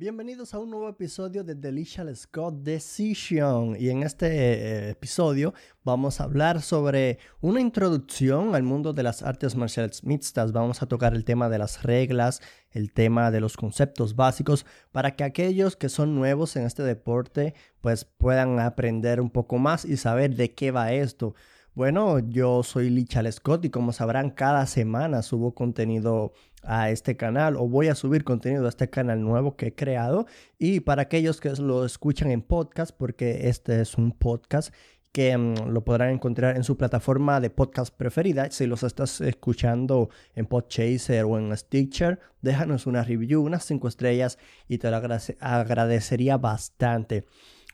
Bienvenidos a un nuevo episodio de Delicious Scott Decision y en este eh, episodio vamos a hablar sobre una introducción al mundo de las artes marciales mixtas. Vamos a tocar el tema de las reglas, el tema de los conceptos básicos para que aquellos que son nuevos en este deporte pues puedan aprender un poco más y saber de qué va esto. Bueno, yo soy Lichal Scott y como sabrán, cada semana subo contenido a este canal o voy a subir contenido a este canal nuevo que he creado. Y para aquellos que lo escuchan en podcast, porque este es un podcast que mm, lo podrán encontrar en su plataforma de podcast preferida. Si los estás escuchando en Podchaser o en Stitcher, déjanos una review, unas 5 estrellas y te lo agradecería bastante.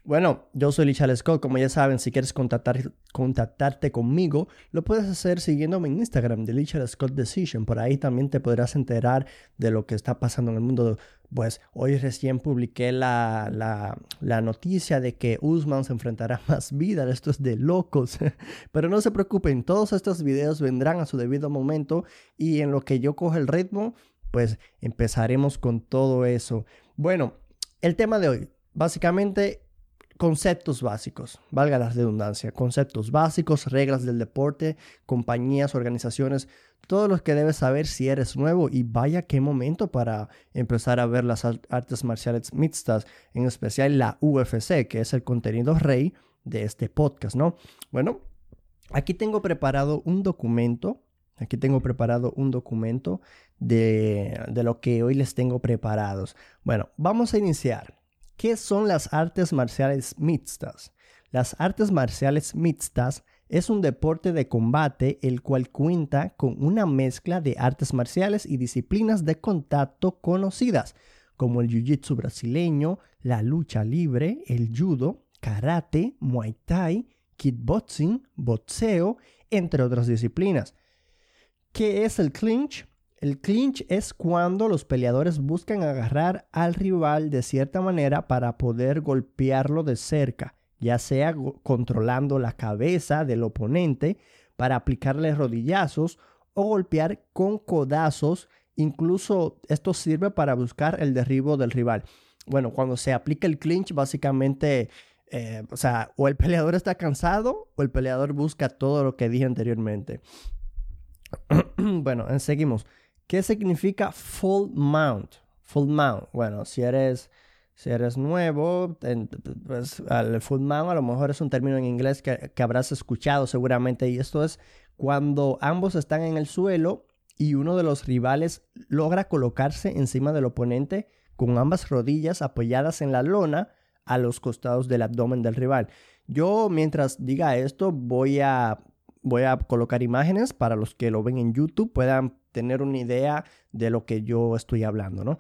Bueno, yo soy Lichal Scott. Como ya saben, si quieres contactar, contactarte conmigo, lo puedes hacer siguiéndome en Instagram de Lichal Scott Decision. Por ahí también te podrás enterar de lo que está pasando en el mundo. Pues hoy recién publiqué la, la, noticia de que Usman se enfrentará a más vida. Esto es de locos. Pero no se preocupen, todos estos videos vendrán a su debido momento y en lo que yo coge el ritmo, pues empezaremos con todo eso. Bueno, el tema de hoy. Básicamente conceptos básicos, valga la redundancia, conceptos básicos, reglas del deporte, compañías, organizaciones, todo lo que debes saber si eres nuevo y vaya qué momento para empezar a ver las artes marciales mixtas, en especial la UFC, que es el contenido rey de este podcast, ¿no? Bueno, aquí tengo preparado un documento, aquí tengo preparado un documento de, de lo que hoy les tengo preparados. Bueno, vamos a iniciar. ¿Qué son las artes marciales mixtas? Las artes marciales mixtas es un deporte de combate el cual cuenta con una mezcla de artes marciales y disciplinas de contacto conocidas, como el jiu-jitsu brasileño, la lucha libre, el judo, karate, muay thai, kickboxing, boxeo, entre otras disciplinas. ¿Qué es el clinch? El clinch es cuando los peleadores buscan agarrar al rival de cierta manera para poder golpearlo de cerca, ya sea controlando la cabeza del oponente para aplicarle rodillazos o golpear con codazos. Incluso esto sirve para buscar el derribo del rival. Bueno, cuando se aplica el clinch, básicamente, eh, o sea, o el peleador está cansado o el peleador busca todo lo que dije anteriormente. bueno, seguimos. ¿Qué significa full mount? Full mount. Bueno, si eres, si eres nuevo, pues el full mount a lo mejor es un término en inglés que, que habrás escuchado seguramente. Y esto es cuando ambos están en el suelo y uno de los rivales logra colocarse encima del oponente con ambas rodillas apoyadas en la lona a los costados del abdomen del rival. Yo mientras diga esto voy a voy a colocar imágenes para los que lo ven en YouTube puedan tener una idea de lo que yo estoy hablando, ¿no?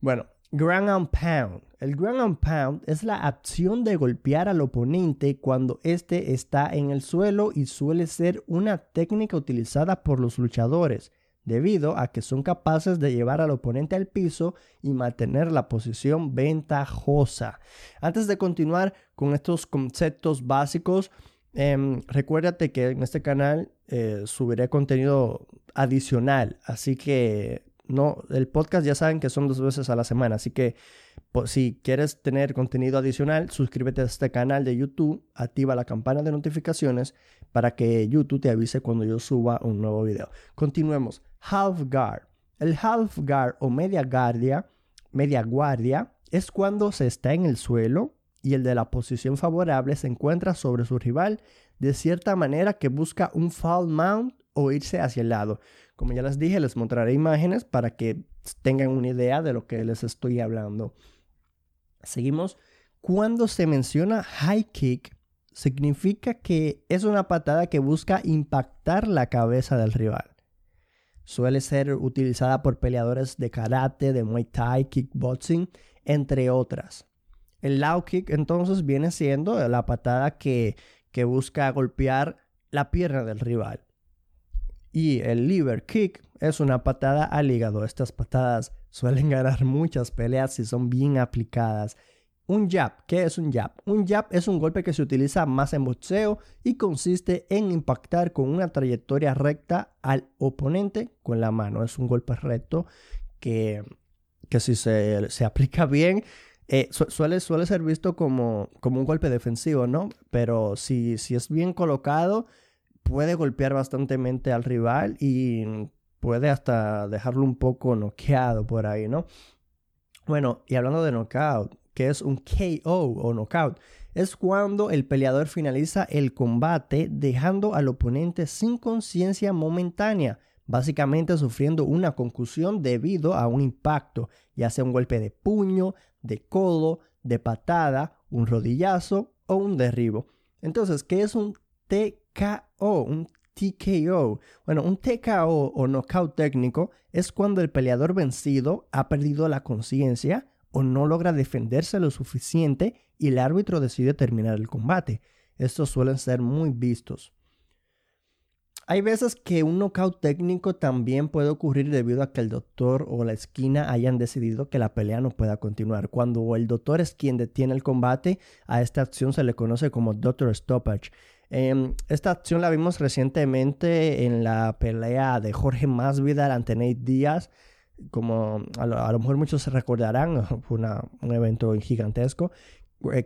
Bueno, ground and pound. El ground and pound es la acción de golpear al oponente cuando éste está en el suelo y suele ser una técnica utilizada por los luchadores debido a que son capaces de llevar al oponente al piso y mantener la posición ventajosa. Antes de continuar con estos conceptos básicos, Em, recuérdate que en este canal eh, subiré contenido adicional, así que no, el podcast ya saben que son dos veces a la semana, así que si quieres tener contenido adicional, suscríbete a este canal de YouTube, activa la campana de notificaciones para que YouTube te avise cuando yo suba un nuevo video. Continuemos. Half guard. El half guard o media guardia, media guardia es cuando se está en el suelo y el de la posición favorable se encuentra sobre su rival de cierta manera que busca un foul mount o irse hacia el lado. Como ya les dije, les mostraré imágenes para que tengan una idea de lo que les estoy hablando. Seguimos. Cuando se menciona high kick, significa que es una patada que busca impactar la cabeza del rival. Suele ser utilizada por peleadores de karate, de muay thai, kickboxing, entre otras. El low kick entonces viene siendo la patada que, que busca golpear la pierna del rival. Y el liver kick es una patada al hígado. Estas patadas suelen ganar muchas peleas si son bien aplicadas. Un jab, ¿qué es un jab? Un jab es un golpe que se utiliza más en boxeo y consiste en impactar con una trayectoria recta al oponente con la mano. Es un golpe recto que que si se, aplica bien, eh, suele, suele ser visto como, como un golpe defensivo, ¿no? Pero si, si es bien colocado, puede golpear bastante al rival y puede hasta dejarlo un poco noqueado por ahí, ¿no? Bueno, y hablando de knockout, que es un KO o knockout, es cuando el peleador finaliza el combate dejando al oponente sin conciencia momentánea, básicamente sufriendo una concusión debido a un impacto, ya sea un golpe de puño, de codo, de patada, un rodillazo o un derribo. Entonces, ¿qué es un TKO? Un TKO. Bueno, un TKO o knockout técnico es cuando el peleador vencido ha perdido la conciencia o no logra defenderse lo suficiente y el árbitro decide terminar el combate. Estos suelen ser muy vistos. Hay veces que un knockout técnico también puede ocurrir debido a que el doctor o la esquina hayan decidido que la pelea no pueda continuar. Cuando el doctor es quien detiene el combate, a esta acción se le conoce como doctor stoppage. Em, esta acción la vimos recientemente en la pelea de Jorge Masvidal ante Nate Díaz. Como a lo, mejor muchos se recordarán, fue un evento gigantesco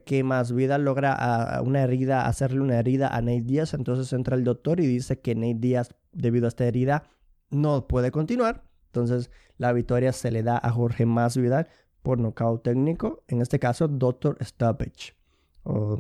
que Masvidal logra una herida, hacerle una herida a Nate Díaz. Entonces entra el doctor y dice que Nate Díaz, debido a esta herida, no puede continuar. Entonces la victoria se le da a Jorge Masvidal por nocaut técnico, en este caso Doctor Stoppage, o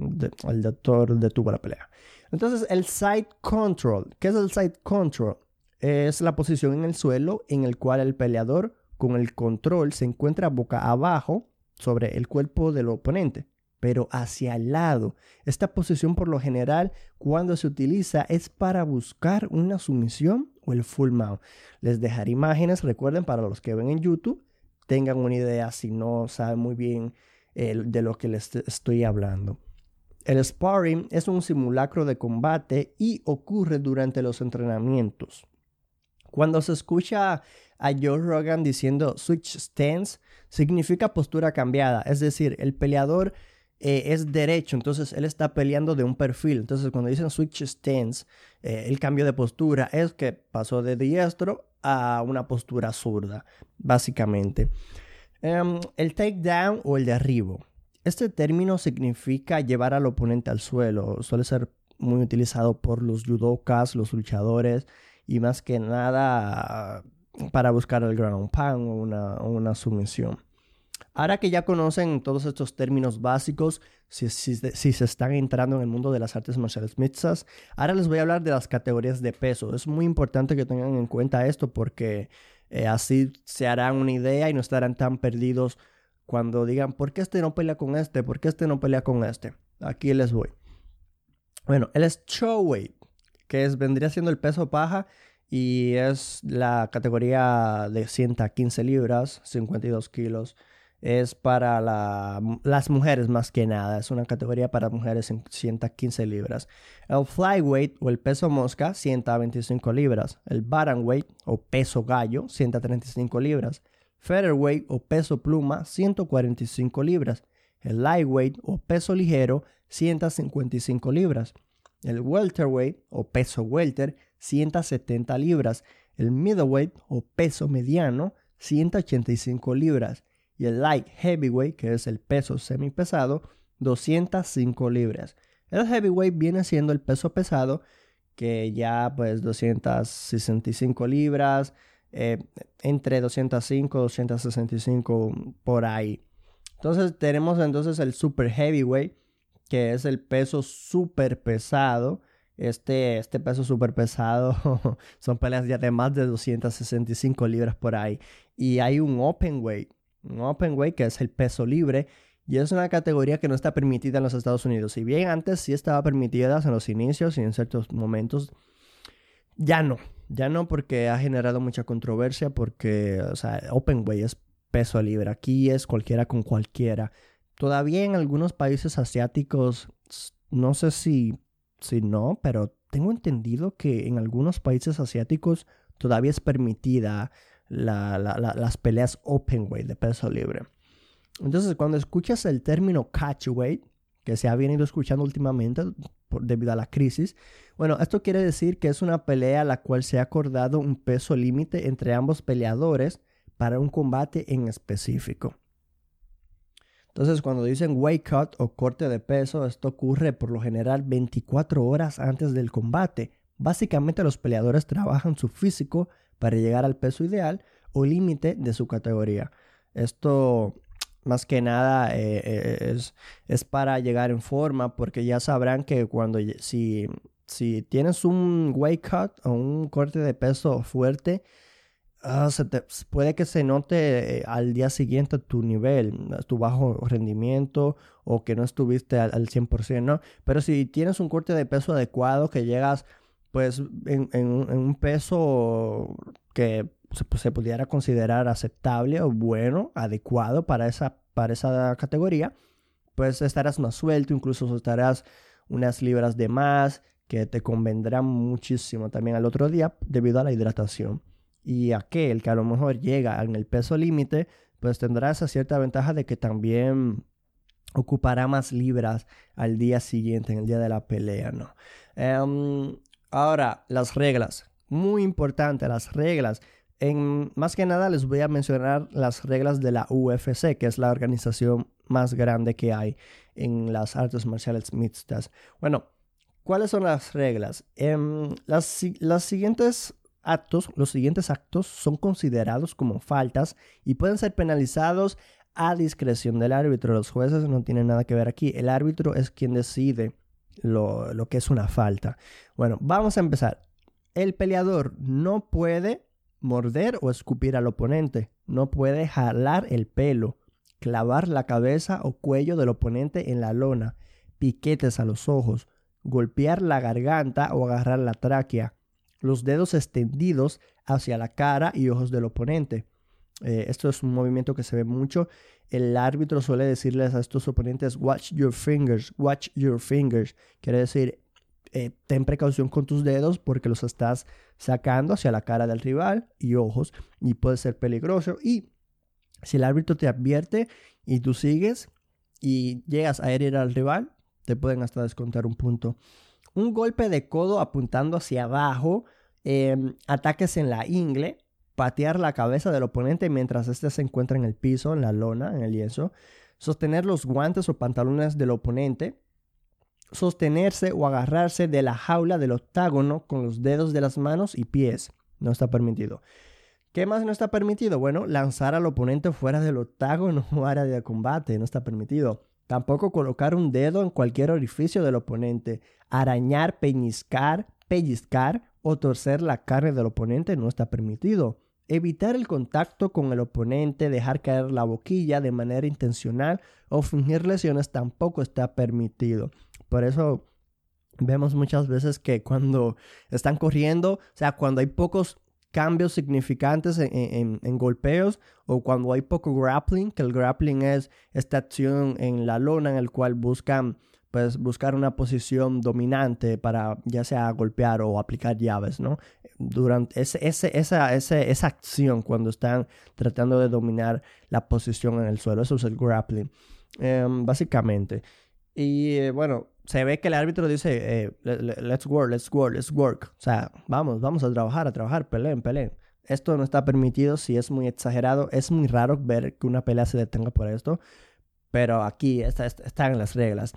el doctor detuvo la pelea. Entonces, el side control. ¿Qué es el side control? Es la posición en el suelo en el cual el peleador con el control se encuentra boca abajo sobre el cuerpo del oponente, pero hacia el lado. Esta posición por lo general cuando se utiliza es para buscar una sumisión o el full mount. Les dejaré imágenes, recuerden para los que ven en YouTube, tengan una idea si no saben muy bien de lo que les estoy hablando. El sparring es un simulacro de combate y ocurre durante los entrenamientos. Cuando se escucha a Joe Rogan diciendo switch stance, significa postura cambiada, es decir, el peleador eh, es derecho, entonces él está peleando de un perfil. Entonces, cuando dicen switch stance, eh, el cambio de postura es que pasó de diestro a una postura zurda, básicamente. Um, el takedown o el derribo. Este término significa llevar al oponente al suelo. Suele ser muy utilizado por los judokas, los luchadores y más que nada para buscar el ground pound o una, sumisión. Ahora que ya conocen todos estos términos básicos, si, se están entrando en el mundo de las artes marciales mixtas, ahora les voy a hablar de las categorías de peso. Es muy importante que tengan en cuenta esto porque eh, así se harán una idea y no estarán tan perdidos cuando digan, ¿por qué este no pelea con este? ¿Por qué este no pelea con este? Aquí les voy. Bueno, el es weight, que vendría siendo el peso paja y es la categoría de 115 libras, 52 kilos. Es para las mujeres más que nada. Es una categoría para mujeres en 115 libras. El flyweight o el peso mosca, 125 libras. El weight o peso gallo, 135 libras featherweight o peso pluma 145 libras, el lightweight o peso ligero 155 libras, el welterweight o peso welter 170 libras, el middleweight o peso mediano 185 libras y el light heavyweight que es el peso semipesado 205 libras. El heavyweight viene siendo el peso pesado que ya pues 265 libras, eh, entre 205 y 265 por ahí. Entonces tenemos entonces el super heavyweight, que es el peso super pesado. Este, este peso super pesado son peleas ya de más de 265 libras por ahí. Y hay un open weight, open weight que es el peso libre. Y es una categoría que no está permitida en los Estados Unidos. Si bien antes sí estaba permitida en los inicios y en ciertos momentos, ya no. Ya no porque ha generado mucha controversia, porque, o sea, Openway es peso libre. Aquí es cualquiera con cualquiera. Todavía en algunos países asiáticos, no sé si, si no, pero tengo entendido que en algunos países asiáticos todavía es permitida las peleas openweight de peso libre. Entonces, cuando escuchas el término catchweight, que se ha venido escuchando últimamente debido a la crisis, bueno, esto quiere decir que es una pelea a la cual se ha acordado un peso límite entre ambos peleadores para un combate en específico. Entonces, cuando dicen weight cut o corte de peso, esto ocurre por lo general 24 horas antes del combate. Básicamente los peleadores trabajan su físico para llegar al peso ideal o límite de su categoría. Esto más que nada eh, eh, es, es, para llegar en forma porque ya sabrán que cuando si, si tienes un weight cut o un corte de peso fuerte, Ah, puede que se note eh, al día siguiente tu nivel, tu bajo rendimiento o que no estuviste al, 100%, ¿no? Pero si tienes un corte de peso adecuado, que llegas pues en, un peso que se, pues, se, pudiera considerar aceptable o bueno, adecuado para esa, para esa categoría, pues estarás más suelto, incluso estarás unas libras de más que te convendrán muchísimo también al otro día debido a la hidratación y aquel que a lo mejor llega en el peso límite, pues tendrá esa cierta ventaja de que también ocupará más libras al día siguiente, en el día de la pelea, ¿no? Em, ahora, las reglas. Muy importante, las reglas. En, más que nada les voy a mencionar las reglas de la UFC, que es la organización más grande que hay en las artes marciales mixtas. Bueno, ¿cuáles son las reglas? Em, las, las siguientes actos, los siguientes actos son considerados como faltas y pueden ser penalizados a discreción del árbitro. Los jueces no tienen nada que ver aquí. El árbitro es quien decide lo, que es una falta. Bueno, vamos a empezar. El peleador no puede morder o escupir al oponente. No puede jalar el pelo, clavar la cabeza o cuello del oponente en la lona, piquetes a los ojos, golpear la garganta o agarrar la tráquea, los dedos extendidos hacia la cara y ojos del oponente. Eh, esto es un movimiento que se ve mucho. El árbitro suele decirles a estos oponentes, watch your fingers, watch your fingers. Quiere decir, eh, ten precaución con tus dedos porque los estás sacando hacia la cara del rival y ojos y puede ser peligroso. Y si el árbitro te advierte y tú sigues y llegas a herir al rival, te pueden hasta descontar un punto un golpe de codo apuntando hacia abajo, em, ataques en la ingle, patear la cabeza del oponente mientras éste se encuentra en el piso, en la lona, en el lienzo, sostener los guantes o pantalones del oponente, sostenerse o agarrarse de la jaula del octágono con los dedos de las manos y pies. No está permitido. ¿Qué más no está permitido? Bueno, lanzar al oponente fuera del octágono o área de combate. No está permitido. Tampoco colocar un dedo en cualquier orificio del oponente. Arañar, peñiscar, pellizcar o torcer la carne del oponente no está permitido. Evitar el contacto con el oponente, dejar caer la boquilla de manera intencional o fingir lesiones tampoco está permitido. Por eso vemos muchas veces que cuando están corriendo, o sea, cuando hay pocos cambios significantes en, golpeos o cuando hay poco grappling, que el grappling es esta acción en la lona en el cual buscan pues buscar una posición dominante para ya sea golpear o aplicar llaves, ¿no? Durante ese, esa, esa acción cuando están tratando de dominar la posición en el suelo, eso es el grappling, em, básicamente. Y eh, bueno, se ve que el árbitro dice, eh, let's work, let's work, let's work. O sea, vamos, vamos a trabajar, a trabajar, peleen, peleen. Esto no está permitido si es muy exagerado. Es muy raro ver que una pelea se detenga por esto. Pero aquí está, están las reglas.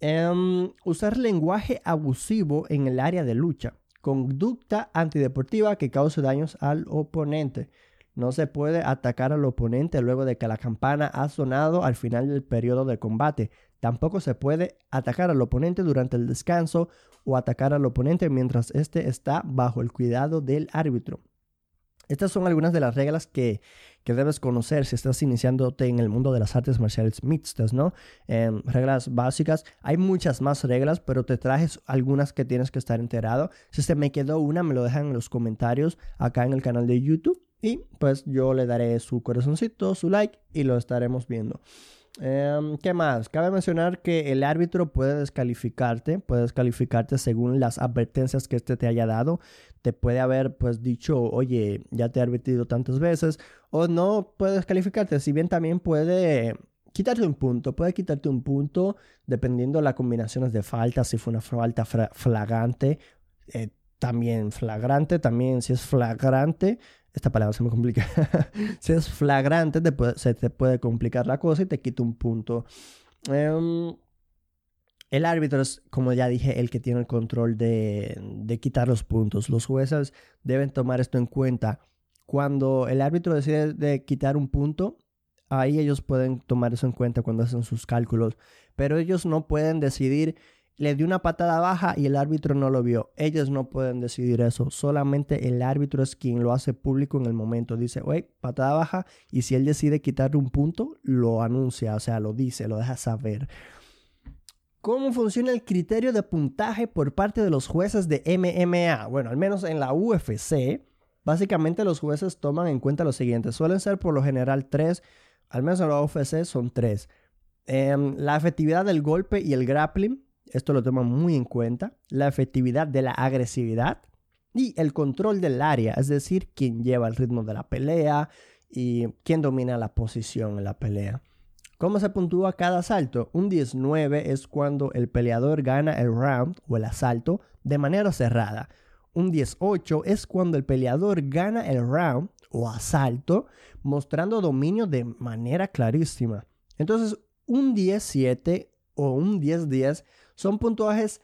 Em, usar lenguaje abusivo en el área de lucha. Conducta antideportiva que cause daños al oponente. No se puede atacar al oponente luego de que la campana ha sonado al final del periodo de combate. Tampoco se puede atacar al oponente durante el descanso o atacar al oponente mientras éste está bajo el cuidado del árbitro. Estas son algunas de las reglas que, debes conocer si estás iniciándote en el mundo de las artes marciales mixtas, ¿no? Em, reglas básicas. Hay muchas más reglas, pero te trajes algunas que tienes que estar enterado. Si se me quedó una, me lo dejan en los comentarios acá en el canal de YouTube. Y pues yo le daré su corazoncito, su like y lo estaremos viendo. Em, ¿Qué más? Cabe mencionar que el árbitro puede descalificarte, puede descalificarte según las advertencias que éste te haya dado. Te puede haber pues dicho, oye, ya te he advertido tantas veces, o no puede descalificarte, si bien también puede quitarte un punto, puede quitarte un punto dependiendo de las combinaciones de faltas, si fue una falta flagrante, eh, también flagrante, también si es flagrante, esta palabra se me complica, si es flagrante, se te puede complicar la cosa y te quita un punto. Em, el árbitro es, como ya dije, el que tiene el control de, de, quitar los puntos. Los jueces deben tomar esto en cuenta. Cuando el árbitro decide de quitar un punto, ahí ellos pueden tomar eso en cuenta cuando hacen sus cálculos. Pero ellos no pueden decidir le dio una patada baja y el árbitro no lo vio. Ellos no pueden decidir eso. Solamente el árbitro es quien lo hace público en el momento. Dice, oye, patada baja. Y si él decide quitarle un punto, lo anuncia, o sea, lo dice, lo deja saber. ¿Cómo funciona el criterio de puntaje por parte de los jueces de MMA? Bueno, al menos en la UFC, básicamente los jueces toman en cuenta lo siguiente. Suelen ser por lo general tres, al menos en la UFC son tres. Em, la efectividad del golpe y el grappling esto lo toman muy en cuenta, la efectividad de la agresividad y el control del área, es decir, quién lleva el ritmo de la pelea y quién domina la posición en la pelea. ¿Cómo se puntúa cada asalto? Un 19 es cuando el peleador gana el round o el asalto de manera cerrada. Un 18 es cuando el peleador gana el round o asalto mostrando dominio de manera clarísima. Entonces, un 17 o un 10-10 son puntajes,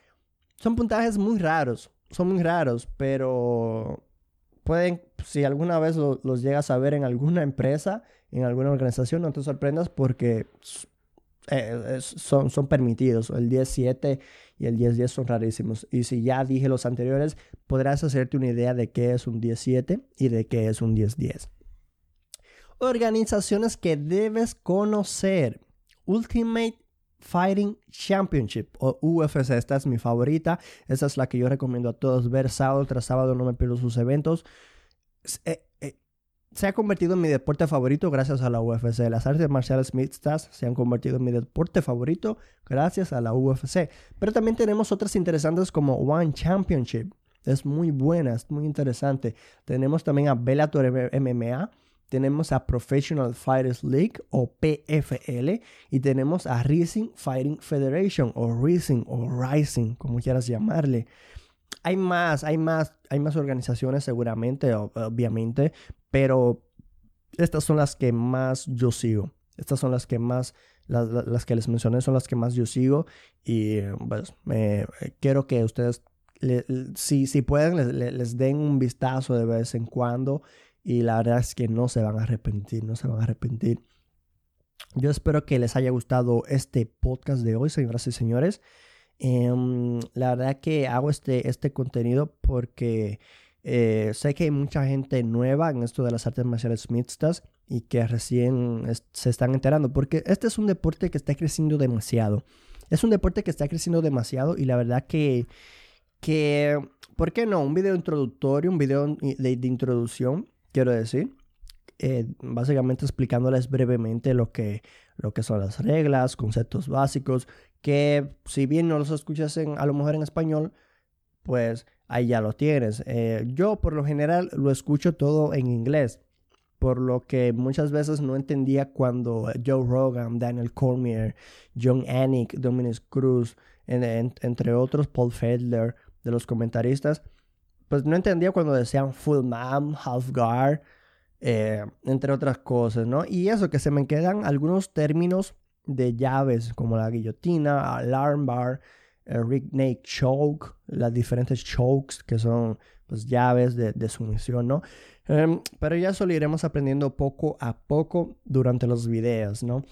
son puntajes muy raros, son muy raros, pero pueden, si alguna vez los llegas a ver en alguna empresa, en alguna organización, no te sorprendas porque eh, son, son permitidos. El 10-7 y el 10-10 son rarísimos. Y si ya dije los anteriores, podrás hacerte una idea de qué es un 10-7 y de qué es un 10-10. Organizaciones que debes conocer. Ultimate Fighting Championship o UFC. Esta es mi favorita. Esta es la que yo recomiendo a todos ver sábado tras sábado. No me pierdo sus eventos. Se ha convertido en mi deporte favorito gracias a la UFC. Las artes marciales mixtas se han convertido en mi deporte favorito gracias a la UFC. Pero también tenemos otras interesantes como One Championship. Es muy buena, es muy interesante. Tenemos también a Bellator MMA tenemos a Professional Fighters League o PFL y tenemos a Rising Fighting Federation o Rising o Rising, como quieras llamarle. Hay más, hay más, hay más organizaciones seguramente, obviamente, pero estas son las que más yo sigo. Estas son las que más, las, que les mencioné son las que más yo sigo y pues quiero que ustedes, si, si pueden, les, les den un vistazo de vez en cuando y la verdad es que no se van a arrepentir, no se van a arrepentir. Yo espero que les haya gustado este podcast de hoy, señoras y señores. Em, la verdad que hago este, este contenido porque eh, sé que hay mucha gente nueva en esto de las artes marciales mixtas y que recién se están enterando, porque este es un deporte que está creciendo demasiado. Es un deporte que está creciendo demasiado y la verdad que, que ¿por qué no? Un video introductorio, un video de, introducción quiero decir. Eh, básicamente explicándoles brevemente lo que, lo que son las reglas, conceptos básicos, que si bien no los escuchas en, a lo mejor en español, pues ahí ya lo tienes. Eh, yo por lo general lo escucho todo en inglés, por lo que muchas veces no entendía cuando Joe Rogan, Daniel Cormier, John Anik, Dominic Cruz, entre otros, Paul Fedler, de los comentaristas, pues no entendía cuando decían full man, half guard, eh, entre otras cosas, ¿no? Y eso, que se me quedan algunos términos de llaves como la guillotina, alarm bar, rig neck choke, las diferentes chokes que son pues llaves de, de sumisión, ¿no? Em, pero ya eso lo iremos aprendiendo poco a poco durante los videos, ¿no?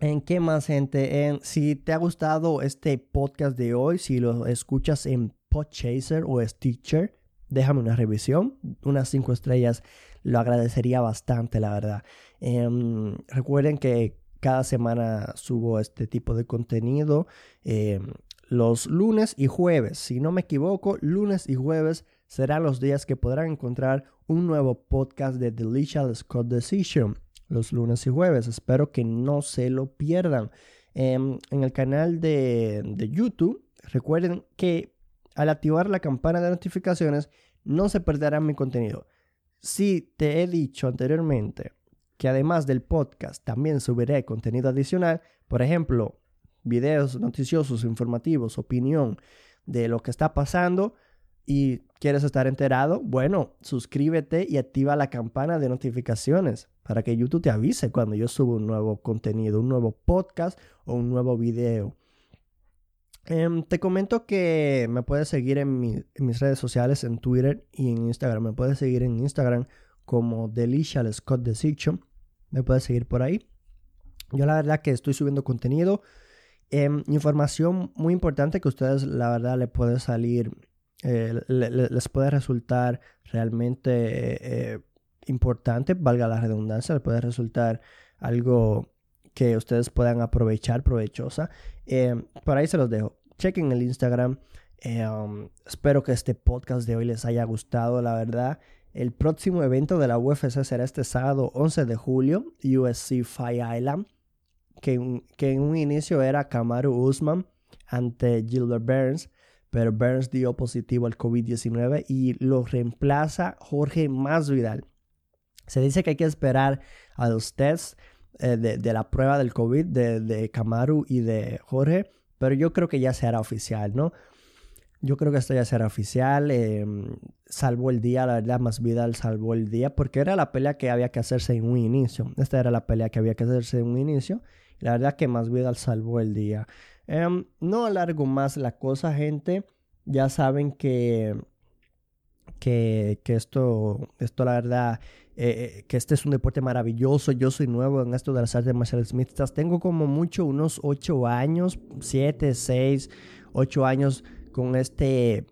¿En qué más, gente? En, si te ha gustado este podcast de hoy, si lo escuchas en Podchaser o Stitcher, déjame una revisión, unas 5 estrellas, lo agradecería bastante, la verdad. Em, recuerden que cada semana subo este tipo de contenido em, los lunes y jueves. Si no me equivoco, lunes y jueves serán los días que podrán encontrar un nuevo podcast de Delicious Scott Decision. Los lunes y jueves. Espero que no se lo pierdan. Em, en el canal de, de YouTube, recuerden que al activar la campana de notificaciones no se perderá mi contenido. Si te he dicho anteriormente que además del podcast también subiré contenido adicional, por ejemplo, videos noticiosos, informativos, opinión de lo que está pasando, y quieres estar enterado, bueno, suscríbete y activa la campana de notificaciones para que YouTube te avise cuando yo subo un nuevo contenido, un nuevo podcast o un nuevo video. Em, te comento que me puedes seguir en, mis redes sociales, en Twitter y en Instagram. Me puedes seguir en Instagram como Delicia Scott Decision. Me puedes seguir por ahí. Yo la verdad que estoy subiendo contenido. Em, información muy importante que ustedes la verdad le puede salir, eh, les puede resultar realmente eh, importante, valga la redundancia, les puede resultar algo que ustedes puedan aprovechar, provechosa. Em, por ahí se los dejo. Chequen el Instagram. Em, espero que este podcast de hoy les haya gustado, la verdad. El próximo evento de la UFC será este sábado 11 de julio, USC Fight Island, que, en un inicio era Kamaru Usman ante Gilbert Burns, pero Burns dio positivo al COVID-19 y lo reemplaza Jorge Masvidal. Se dice que hay que esperar a los tests eh, de, la prueba del COVID de, de Kamaru y de Jorge, pero yo creo que ya será oficial, ¿no? Yo creo que esto ya será oficial. Em, salvó el día, la verdad, más Vidal salvó el día, porque era la pelea que había que hacerse en un inicio. Esta era la pelea que había que hacerse en un inicio. Y la verdad que más Vidal salvó el día. Em, no alargo más la cosa, gente. Ya saben que, que, que esto, esto, la verdad, eh, que este es un deporte maravilloso. Yo soy nuevo en esto de las artes marciales mixtas. Tengo como mucho unos 8 años, 7, 6, 8 años con este,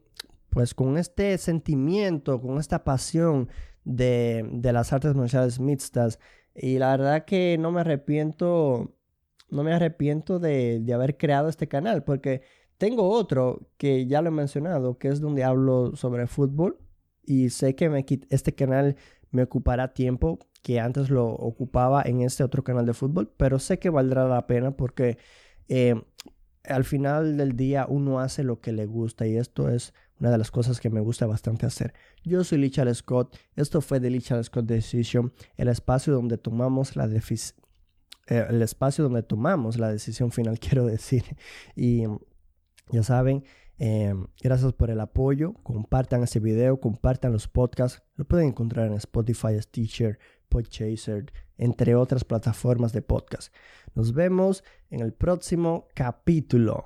pues con este sentimiento, con esta pasión de, de las artes marciales mixtas. Y la verdad que no me arrepiento, no me arrepiento de, de haber creado este canal porque tengo otro que ya lo he mencionado, que es donde hablo sobre fútbol. Y sé que me, este canal me ocupará tiempo que antes lo ocupaba en este otro canal de fútbol, pero sé que valdrá la pena porque eh, al final del día uno hace lo que le gusta y esto es una de las cosas que me gusta bastante hacer. Yo soy Lichal Scott, esto fue de Lichal Scott Decision, el espacio donde tomamos la eh, el espacio donde tomamos la decisión final, quiero decir. Y ya saben, Em, gracias por el apoyo. Compartan este video, compartan los podcasts. Lo pueden encontrar en Spotify, Stitcher, Podchaser, entre otras plataformas de podcast. Nos vemos en el próximo capítulo.